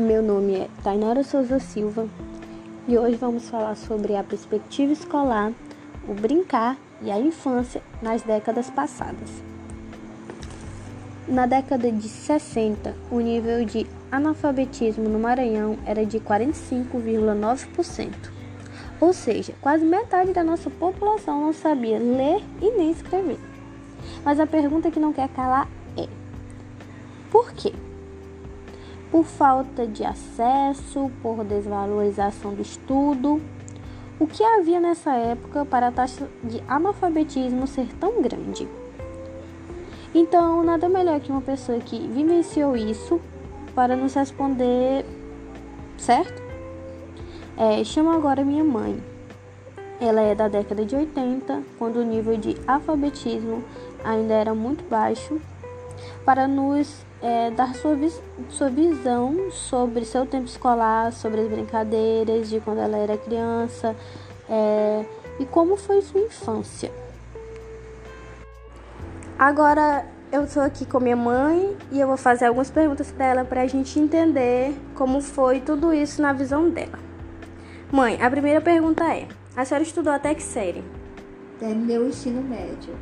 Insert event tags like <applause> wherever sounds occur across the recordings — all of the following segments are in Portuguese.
Meu nome é Tainara Souza Silva e hoje vamos falar sobre a perspectiva escolar, o brincar e a infância nas décadas passadas. Na década de 60, o nível de analfabetismo no Maranhão era de 45,9%. Ou seja, quase metade da nossa população não sabia ler e nem escrever. Mas a pergunta que não quer calar é: por quê? Por falta de acesso, por desvalorização do estudo. O que havia nessa época para a taxa de analfabetismo ser tão grande? Então, nada melhor que uma pessoa que vivenciou isso para nos responder, certo? É, chamo agora minha mãe. Ela é da década de 80, quando o nível de alfabetismo ainda era muito baixo, para nos é, dar sua, vis sua visão sobre seu tempo escolar, sobre as brincadeiras de quando ela era criança é, e como foi sua infância. Agora eu estou aqui com minha mãe e eu vou fazer algumas perguntas para ela para a gente entender como foi tudo isso na visão dela. Mãe, a primeira pergunta é: a senhora estudou até que série? Terminei o ensino médio.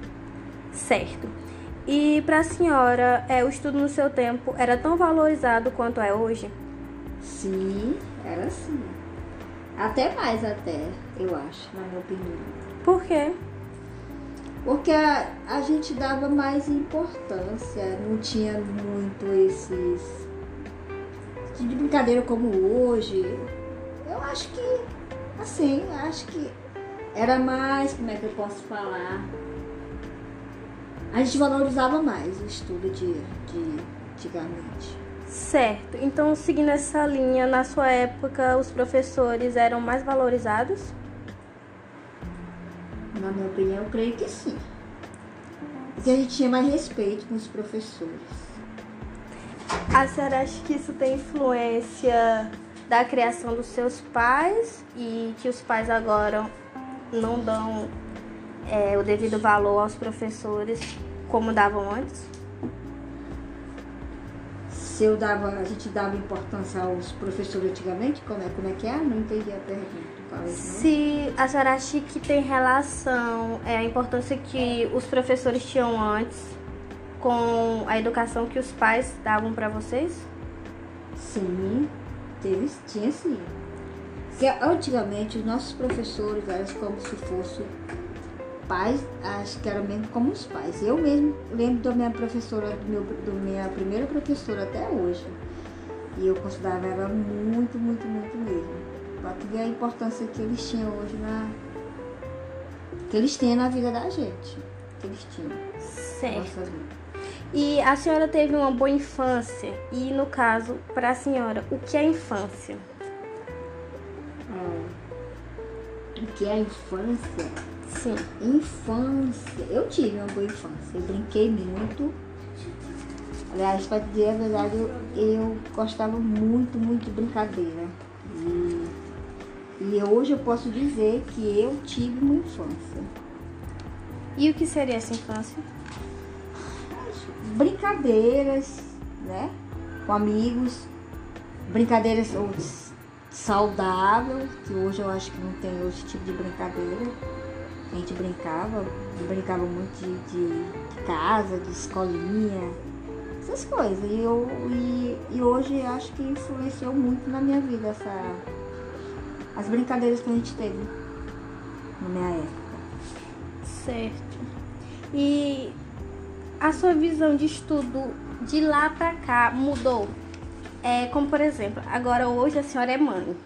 Certo. E para a senhora, é, o estudo no seu tempo era tão valorizado quanto é hoje? Sim, era sim. Até mais até, eu acho, na minha opinião. Por quê? Porque a, a gente dava mais importância, não tinha muito esses de brincadeira como hoje. Eu acho que, assim, acho que era mais, como é que eu posso falar? A gente valorizava mais o estudo de, de antigamente. Certo. Então, seguindo essa linha, na sua época, os professores eram mais valorizados? Na minha opinião, eu creio que sim. Porque a gente tinha mais respeito com os professores. A senhora acha que isso tem influência da criação dos seus pais e que os pais agora não dão é, o devido valor aos professores como davam antes? Se eu dava, a gente dava importância aos professores antigamente, como é, como é que é? Não entendi a pergunta. Se a senhora acha que tem relação é, a importância que os professores tinham antes com a educação que os pais davam para vocês? Sim, teve, tinha sim. Porque antigamente os nossos professores eram como se fossem pais, acho que eram mesmo como os pais. Eu mesmo lembro da minha professora, do meu, do minha primeira professora até hoje. E eu considerava ela muito, muito, muito mesmo. Pra tu ver a importância que eles tinham hoje na. que eles têm na vida da gente. Que eles tinham. Certo. E a senhora teve uma boa infância. E no caso, para a senhora, o que é infância? Ah, o que é infância? Sim. Infância. Eu tive uma boa infância. Eu brinquei muito. Aliás, para dizer a verdade, eu, eu gostava muito, muito de brincadeira. E e hoje eu posso dizer que eu tive uma infância. E o que seria essa infância? Brincadeiras, né? Com amigos, brincadeiras saudáveis, que hoje eu acho que não tem esse tipo de brincadeira. A gente brincava, brincava muito de, de, de casa, de escolinha, essas coisas. E, eu, e, e hoje acho que influenciou muito na minha vida essa as brincadeiras que a gente teve na minha época. Certo. E a sua visão de estudo de lá pra cá mudou? É, como por exemplo, agora hoje a senhora é mãe.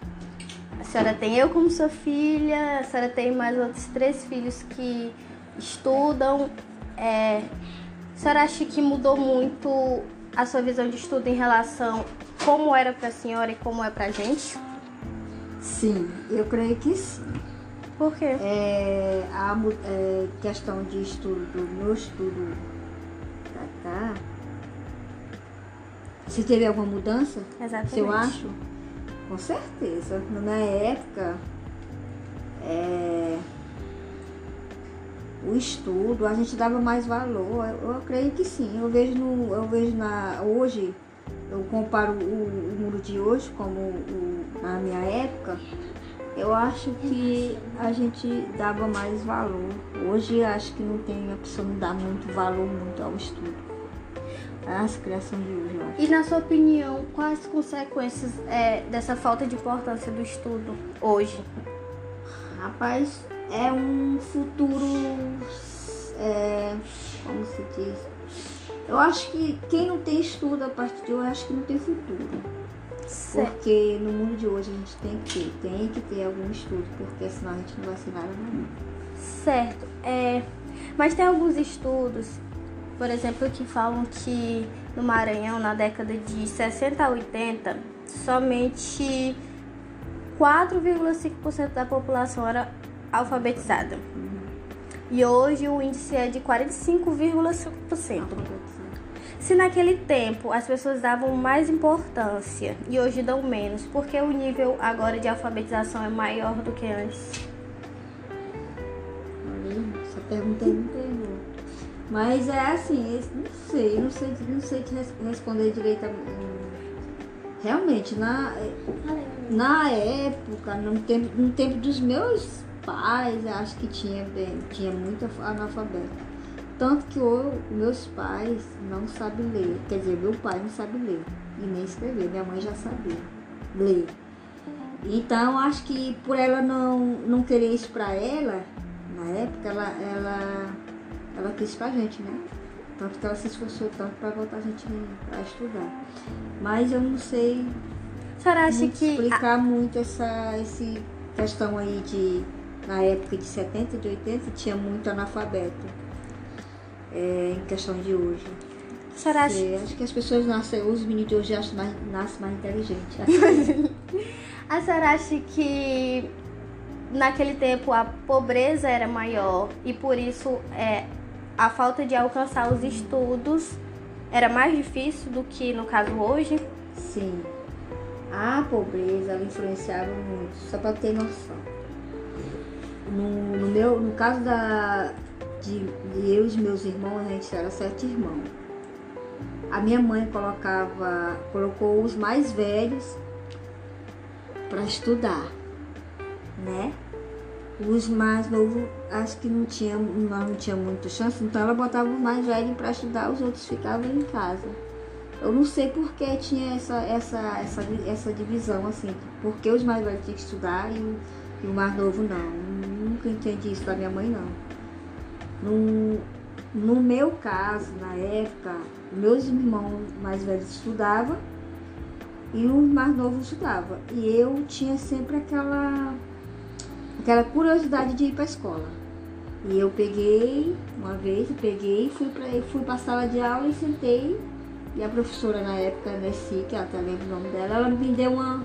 A senhora tem eu como sua filha, a senhora tem mais outros três filhos que estudam. É, a senhora acha que mudou muito a sua visão de estudo em relação como era para a senhora e como é para a gente? Sim, eu creio que sim. Por quê? É, a é, questão de estudo, do meu estudo pra cá, se teve alguma mudança, Exatamente. se eu acho, com certeza. Na época, é, o estudo, a gente dava mais valor. Eu, eu creio que sim. Eu vejo no, eu vejo na hoje eu comparo o, o mundo de hoje como o, na minha época, eu acho que a gente dava mais valor. Hoje acho que não tem, a pessoa não dá muito valor muito ao estudo. As criação de hoje, eu acho. E na sua opinião, quais as consequências é, dessa falta de importância do estudo hoje? Rapaz, é um futuro. É, como se diz? Eu acho que quem não tem estudo a partir de hoje, acho que não tem futuro. Certo. Porque no mundo de hoje a gente tem que ter, tem que ter algum estudo, porque senão a gente não vai ser nada não. Certo. É, mas tem alguns estudos, por exemplo, que falam que no Maranhão, na década de 60 a 80, somente 4,5% da população era alfabetizada. E hoje o índice é de 45,5%. Se naquele tempo as pessoas davam mais importância e hoje dão menos, porque o nível agora de alfabetização é maior do que antes? Olha, aí não pegou. Mas é assim, esse- não sei, não sei, não sei te res- responder direito. a- Realmente, na, na época, no tempo, no tempo dos meus pais, eu acho que tinha, tinha muito analfabeto. Tanto que o- meus pais não sabem ler. Quer dizer, meu pai não sabe ler e nem escrever. Minha mãe já sabia ler. Então, acho que por ela não, não querer isso pra ela, na época, ela, ela, ela quis pra gente, né? Tanto que ela se esforçou tanto pra botar a gente a estudar. Mas eu não sei A senhora acha muito que. explicar muito essa esse questão aí de na época de 70 e de 80 tinha muito analfabeto é, em questão de hoje. A senhora acha É, acho que as pessoas nascem, os meninos de hoje acham mais, nascem mais inteligentes. <laughs> A senhora acha que naquele tempo a pobreza era maior e por isso é, a falta de alcançar os estudos era mais difícil do que no caso hoje? Sim. A pobreza influenciava muito, só para ter noção. No, no meu, no caso da, de, de eu e meus irmãos, a gente era sete irmãos. A minha mãe colocava, colocou os mais velhos para estudar, né? Os mais novos, acho que não tinha, nós não tinha muita chance, então ela botava os mais velhos para estudar, os outros ficavam em casa. Eu não sei por que tinha essa, essa, essa, essa divisão, assim, porque os mais velhos tinham que estudar e e o mais novo não. Nunca entendi isso da minha mãe, não. No, no meu caso, na época, meus irmãos mais velhos estudavam e o mais novo estudava. E eu tinha sempre aquela, aquela curiosidade de ir para a escola. E eu peguei, uma vez, peguei, fui para fui a sala de aula e sentei e a professora na época, Nessi, que eu até lembro o nome dela, ela me deu uma,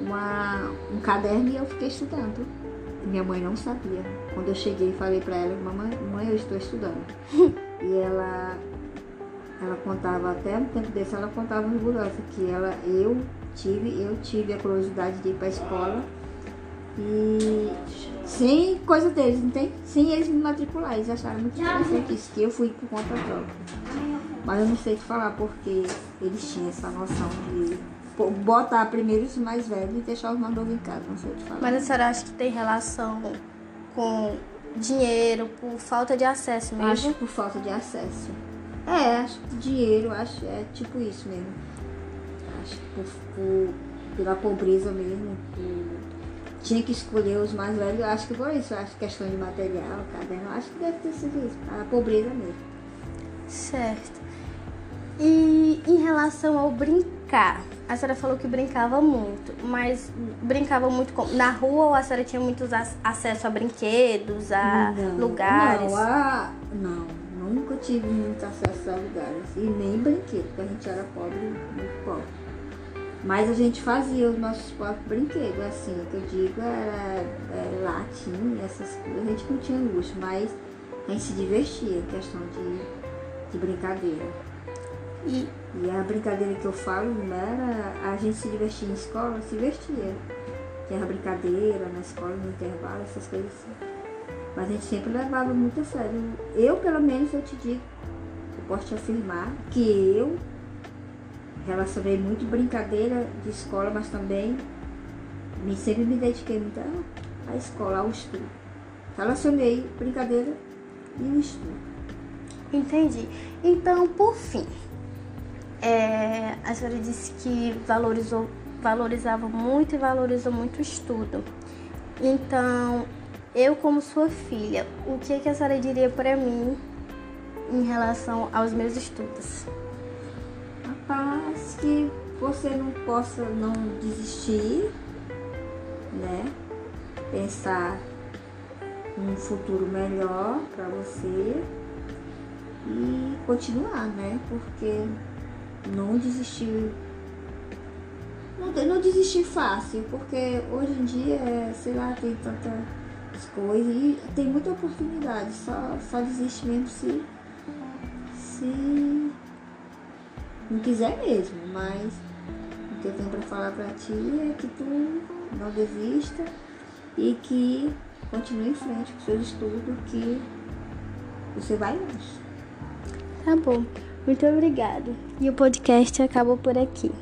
uma, um caderno e eu fiquei estudando. Minha mãe não sabia. Quando eu cheguei falei para ela, mamãe, mãe, eu estou estudando. <laughs> e ela, ela contava até um tempo desse, ela contava orgulhosa que ela, eu tive, eu tive a curiosidade de ir para a escola e sem coisa deles, não tem? Sem eles me matricular. Eles acharam muito interessante isso, que eu fui por conta própria. Mas eu não sei te falar porque eles tinham essa noção de botar primeiro os mais velhos e deixar os mais novos em casa. Não sei te falar. Mas a senhora acha que tem relação com dinheiro, por falta de acesso mesmo? Acho que por falta de acesso. É, acho que dinheiro, acho é tipo isso mesmo. Acho que por, por- pela pobreza mesmo. por- tinha que escolher os mais velhos. Eu acho que por isso. Eu acho que questão de material, caderno. Acho que deve ter sido isso. A pobreza mesmo. Certo. E em relação ao brincar, a senhora falou que brincava muito, mas brincava muito com- na rua ou a senhora tinha muitos ac- acesso a brinquedos, a Não, lugares? Não, a- não, nunca tive muito acesso a lugares. E nem brinquedo, porque a gente era pobre, muito pobre. Mas a gente fazia os nossos próprios brinquedos, assim, o que eu digo era, é, latim, essas coisas. A gente não tinha luxo, mas a gente se divertia em questão de, de brincadeira. E E a brincadeira que eu falo não era a gente se divertir em escola, se divertia. Tinha brincadeira na escola, no intervalo, essas coisas assim. Mas a gente sempre levava muito a sério. Eu, pelo menos, eu te digo, eu posso te afirmar que eu relacionei muito brincadeira de escola, mas também me, sempre me dediquei muito à escola, ao estudo. Relacionei brincadeira e o estudo. Entendi. Então, por fim, é, a senhora disse que valorizou, valorizava muito e valoriza muito o estudo. Então, eu como sua filha, o que, que a senhora diria para mim em relação aos meus estudos? Rapaz, que você não possa não desistir, né? Pensar um futuro melhor para você e continuar, né? Porque não desistir não, não desistir fácil, porque hoje em dia, sei lá, tem tantas coisas e tem muita oportunidade, só, só desiste mesmo se, se não quiser mesmo, mas o que eu tenho para falar para ti é que tu não desista e que continue em frente com seus estudos, que você vai longe. Tá bom. Muito obrigado. E o podcast acabou por aqui.